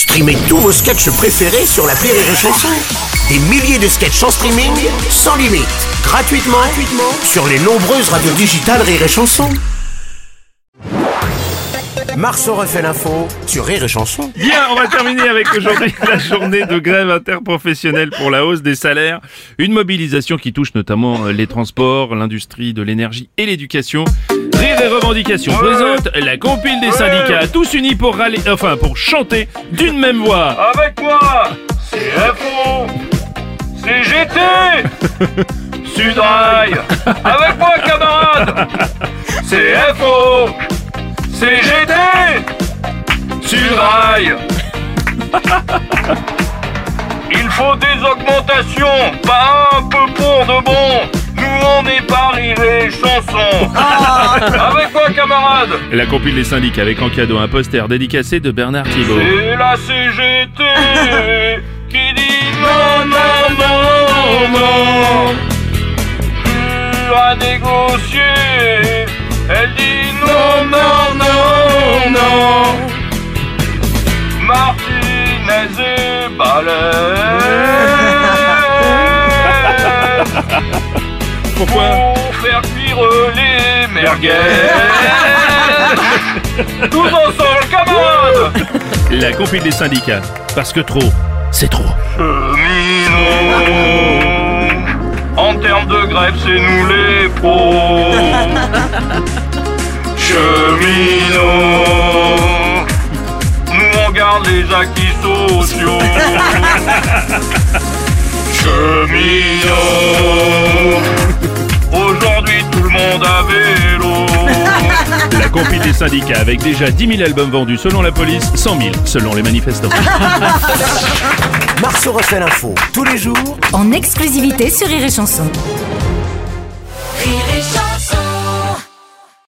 Streamez tous vos sketchs préférés sur la Rire et Chanson. Des milliers de sketchs en streaming, sans limite, gratuitement, gratuitement sur les nombreuses radios digitales Rire et Chanson. Marceau refait l'info sur Rire et Chanson. Bien, on va terminer avec aujourd'hui la journée de grève interprofessionnelle pour la hausse des salaires. Une mobilisation qui touche notamment euh, les transports, l'industrie de l'énergie et l'éducation. Rire et revendications présente la compile des syndicats, tous unis pour râler, enfin pour chanter d'une même voix. Avec moi, CFO, CGT, Sudrail. Avec moi, camarade, CFO, CGT, Sudrail. Il faut des augmentations, pas un peu pour de bon. Nous on n'est pas rire chanson. La compile des syndicats avec en cadeau un poster dédicacé de Bernard Thibault. C'est la CGT qui dit non, non, non, non. Plus à négocier. Elle dit non, non, non, non. Martinez et Ballet. Pourquoi Pour faire cuire les merguez. Tous ensemble, camarades. La compile des syndicats. Parce que trop, c'est trop. Cheminot. En termes de grève, c'est nous les pros. Cheminot. Nous on garde les acquis sociaux. Cheminot. Aujourd'hui tout le monde à compil des syndicats avec déjà 10 000 albums vendus selon la police, 100 000 selon les manifestants. Marceau refait l'info tous les jours en exclusivité sur Rire et Rire et Chanson.